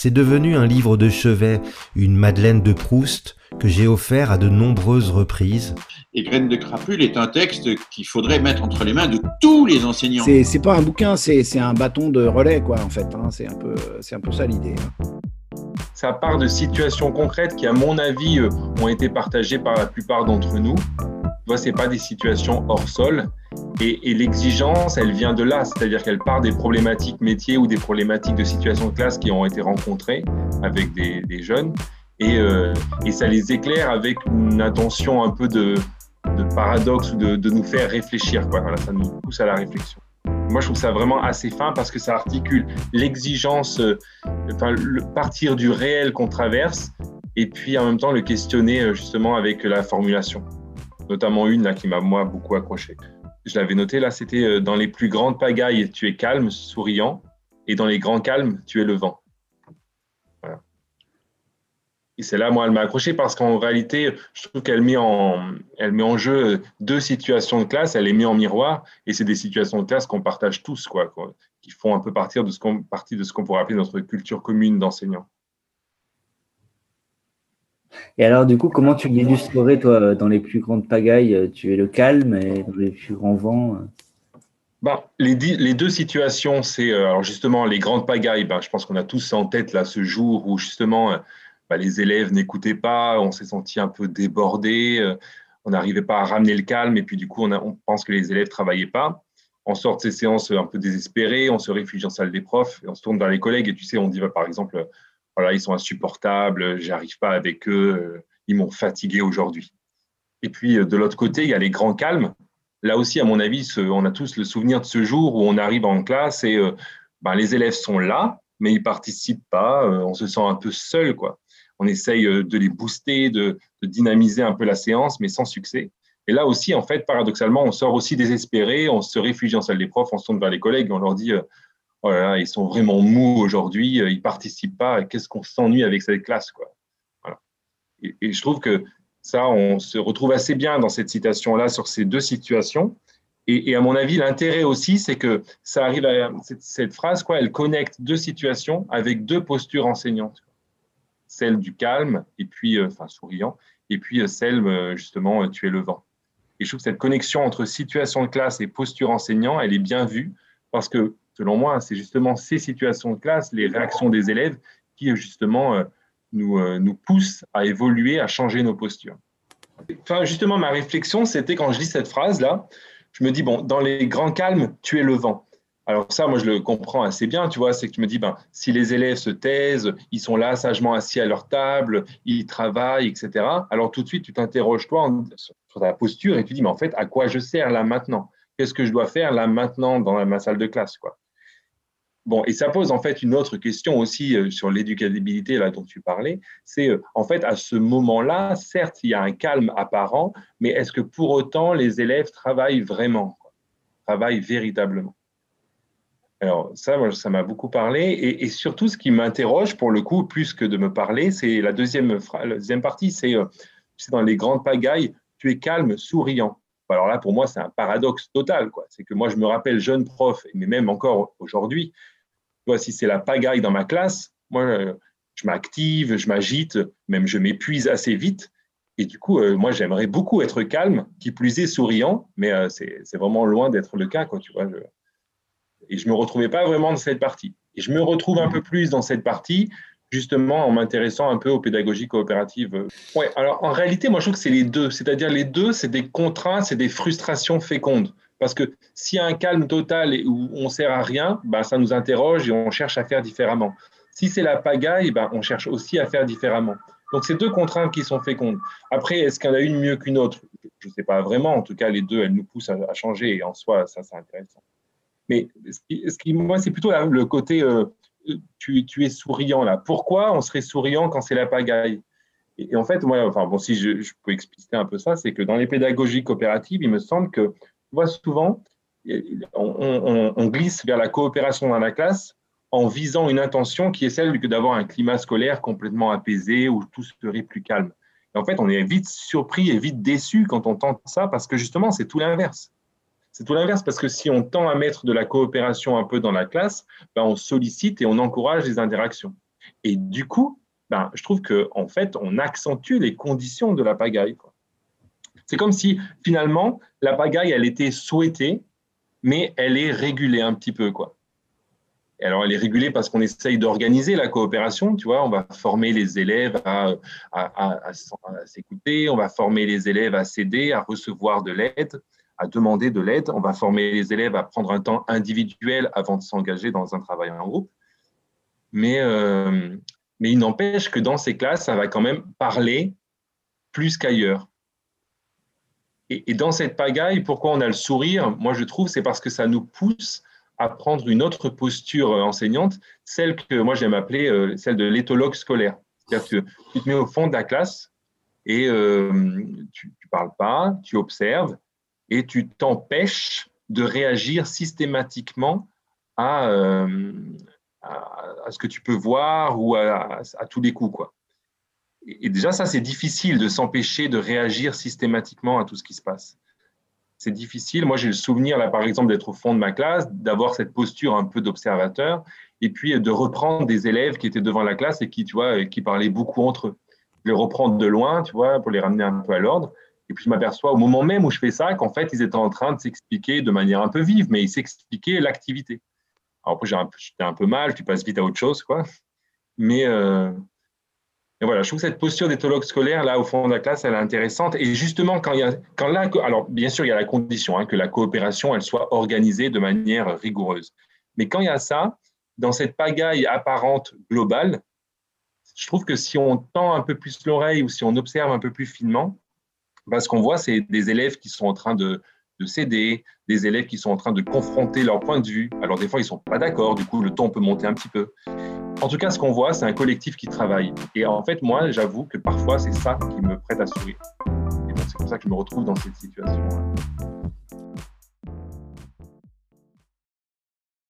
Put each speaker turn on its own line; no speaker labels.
c'est devenu un livre de chevet, une Madeleine de Proust que j'ai offert à de nombreuses reprises.
Et Graines de crapule est un texte qu'il faudrait mettre entre les mains de tous les enseignants.
C'est pas un bouquin, c'est un bâton de relais, quoi, en fait. Hein. C'est un, peu, un peu ça l'idée. Hein.
Ça part de situations concrètes qui, à mon avis, euh, ont été partagées par la plupart d'entre nous. Ce n'est pas des situations hors sol. Et, l'exigence, elle vient de là, c'est-à-dire qu'elle part des problématiques métiers ou des problématiques de situation de classe qui ont été rencontrées avec des, jeunes. Et, euh, et, ça les éclaire avec une intention un peu de, de paradoxe ou de, de, nous faire réfléchir. Quoi. Voilà, ça nous pousse à la réflexion. Moi, je trouve ça vraiment assez fin parce que ça articule l'exigence, euh, enfin, le partir du réel qu'on traverse et puis en même temps le questionner euh, justement avec la formulation. Notamment une là qui m'a moi beaucoup accroché je l'avais noté là, c'était euh, dans les plus grandes pagailles, tu es calme, souriant, et dans les grands calmes, tu es le vent. Et c'est là, moi, elle m'a accroché parce qu'en réalité, je trouve qu'elle met, en, jeu deux situations de classe, elle les met en miroir, et c'est des situations de classe qu'on partage tous, quoi, qui font un peu de ce qu'on, partie de ce qu'on pourrait appeler notre culture commune d'enseignants.
Et alors, du coup, comment tu l'illustrerais, toi, dans les plus grandes pagailles euh, Tu es le calme et dans les plus grands vents euh?
ben, les, deux situations, c'est euh, justement les grandes pagailles. Ben, je pense qu'on a tous en tête là ce jour où justement ben, les élèves n'écoutaient pas, on s'est senti un peu débordé, on n'arrivait pas à ramener le calme et puis du coup on, on pense que les élèves travaillaient pas. On sort de ces séances un peu désespérés, on se réfugie en salle des profs et on se tourne vers les collègues et tu sais on dit par exemple ils sont insupportables, j'arrive pas avec eux, euh, ils m'ont fatigué aujourd'hui. Et puis euh, de l'autre côté, il y a les grands calmes. Là aussi, à mon avis, on a tous le souvenir de ce jour où on arrive en classe et euh, ben, les élèves sont là, mais ils participent pas. on se sent un peu seul, quoi. On essaye de les booster, de, dynamiser un peu la séance, mais sans succès. Et là aussi, en fait, paradoxalement, on sort aussi désespéré, on se réfugie en salle des profs, on se tourne vers les collègues, on leur dit oh ils sont vraiment mous aujourd'hui, euh, ils participent pas, qu'est-ce qu'on s'ennuie avec cette classe quoi. Et, je trouve que ça, on se retrouve assez bien dans cette citation-là sur ces deux situations. Et, à mon avis, l'intérêt aussi, c'est que ça arrive à cette, phrase, quoi, elle connecte deux situations avec deux postures enseignantes. Celle du calme, et puis, euh, enfin, souriant, et puis euh, celle, justement, tu es le vent. Et je trouve que cette connexion entre situation de classe et posture enseignant, elle est bien vue parce que selon moi, c'est justement ces situations de classe, les réactions des élèves qui justement euh, nous, euh, nous poussent à évoluer, à changer nos postures. Enfin, justement, ma réflexion, c'était quand je lis cette phrase-là, je me dis, bon, dans les grands calmes, tu es le vent. Alors ça, moi, je le comprends assez bien, tu vois, c'est que tu me dis, ben, si les élèves se taisent, ils sont là sagement assis à leur table, ils travaillent, etc. Alors tout de suite, tu t'interroges, toi, sur ta posture et tu dis, mais en fait, à quoi je sers là maintenant? Qu'est-ce que je dois faire là maintenant dans ma salle de classe quoi? Bon, et ça pose en fait une autre question aussi euh, sur l'éducabilité là dont tu parlais. C'est euh, en fait à ce moment-là, certes, il y a un calme apparent, mais est-ce que pour autant les élèves travaillent vraiment, travaillent véritablement Alors ça, ça m'a beaucoup parlé, et, surtout ce qui m'interroge pour le coup, plus que de me parler, c'est la deuxième, partie, c'est euh, dans les grandes pagailles, tu es calme, souriant. Alors là, pour moi, c'est un paradoxe total. C'est que moi, je me rappelle jeune prof, mais même encore aujourd'hui, si c'est la pagaille dans ma classe, moi, euh, je m'active, je m'agite, même je m'épuise assez vite. Et du coup, euh, moi, j'aimerais beaucoup être calme, qui plus est souriant, mais euh, c'est vraiment loin d'être le cas, quoi, tu vois. Et je ne me retrouvais pas vraiment dans cette partie. Et je me retrouve un peu plus dans cette partie, justement en m'intéressant un peu aux pédagogies coopératives. Ouais, alors en réalité, moi, je trouve que c'est les deux. C'est-à-dire, les deux, c'est des contraintes, c'est des frustrations fécondes. Parce que s'il y a un calme total et où on ne sert à rien, ben, ça nous interroge et on cherche à faire différemment. Si c'est la pagaille, ben, on cherche aussi à faire différemment. Donc, c'est deux contraintes qui sont fécondes. Après, est-ce qu'il y en a une mieux qu'une autre? Je ne sais pas vraiment. En tout cas, les deux, elles nous poussent à, changer et en soi, ça, c'est intéressant. Mais ce qui, moi, c'est plutôt le côté euh, tu, es souriant là. Pourquoi on serait souriant quand c'est la pagaille? Et, en fait, moi, enfin, bon, si je, je peux expliciter un peu ça, c'est que dans les pédagogies coopératives, il me semble que vois souvent, on, glisse vers la coopération dans la classe en visant une intention qui est celle d'avoir un climat scolaire complètement apaisé où tout serait plus calme. Et en fait, on est vite surpris et vite déçu quand on tente ça parce que justement, c'est tout l'inverse. C'est tout l'inverse parce que si on tend à mettre de la coopération un peu dans la classe, ben on sollicite et on encourage les interactions. Et du coup, ben, je trouve qu'en en fait, on accentue les conditions de la pagaille. C'est comme si finalement, la pagaille, elle était souhaitée, mais elle est régulée un petit peu. Quoi. Alors, elle est régulée parce qu'on essaye d'organiser la coopération. Tu vois, on va former les élèves à, à, s'écouter, on va former les élèves à s'aider, à recevoir de l'aide, à demander de l'aide. On va former les élèves à prendre un temps individuel avant de s'engager dans un travail en groupe. Mais, euh, mais il n'empêche que dans ces classes, ça va quand même parler plus qu'ailleurs. Et, dans cette pagaille, pourquoi on a le sourire? Moi, je trouve, c'est parce que ça nous pousse à prendre une autre posture enseignante, celle que moi j'aime appeler euh, celle de l'éthologue scolaire. C'est-à-dire que tu te mets au fond de la classe et euh, tu ne parles pas, tu observes et tu t'empêches de réagir systématiquement à, euh, à, ce que tu peux voir ou à, à tous les coups. Quoi. Et déjà, ça, c'est difficile de s'empêcher de réagir systématiquement à tout ce qui se passe. C'est difficile. Moi, j'ai le souvenir, là, par exemple, d'être au fond de ma classe, d'avoir cette posture un peu d'observateur, et puis de reprendre des élèves qui étaient devant la classe et qui, tu vois, qui parlaient beaucoup entre eux. Je les reprendre de loin, tu vois, pour les ramener un peu à l'ordre. Et puis, je m'aperçois au moment même où je fais ça qu'en fait, ils étaient en train de s'expliquer de manière un peu vive, mais ils s'expliquaient l'activité. Alors après, j'étais un peu mal, tu passes vite à autre chose, quoi. Mais, euh, voilà, je trouve cette posture d'éthologue scolaire, là, au fond de la classe, elle est intéressante. Et justement, quand il y a, quand là, alors bien sûr, il y a la condition hein, que la coopération, elle soit organisée de manière rigoureuse. Mais quand il y a ça, dans cette pagaille apparente globale, je trouve que si on tend un peu plus l'oreille ou si on observe un peu plus finement, bah, ce qu'on voit, c'est des élèves qui sont en train de, de céder, des élèves qui sont en train de confronter leur point de vue. Alors des fois, ils ne sont pas d'accord, du coup, le ton peut monter un petit peu. En tout cas, ce qu'on voit, c'est un collectif qui travaille. Et en fait, moi, j'avoue que parfois, c'est ça qui me prête à sourire. Et c'est pour ça que je me retrouve dans cette situation.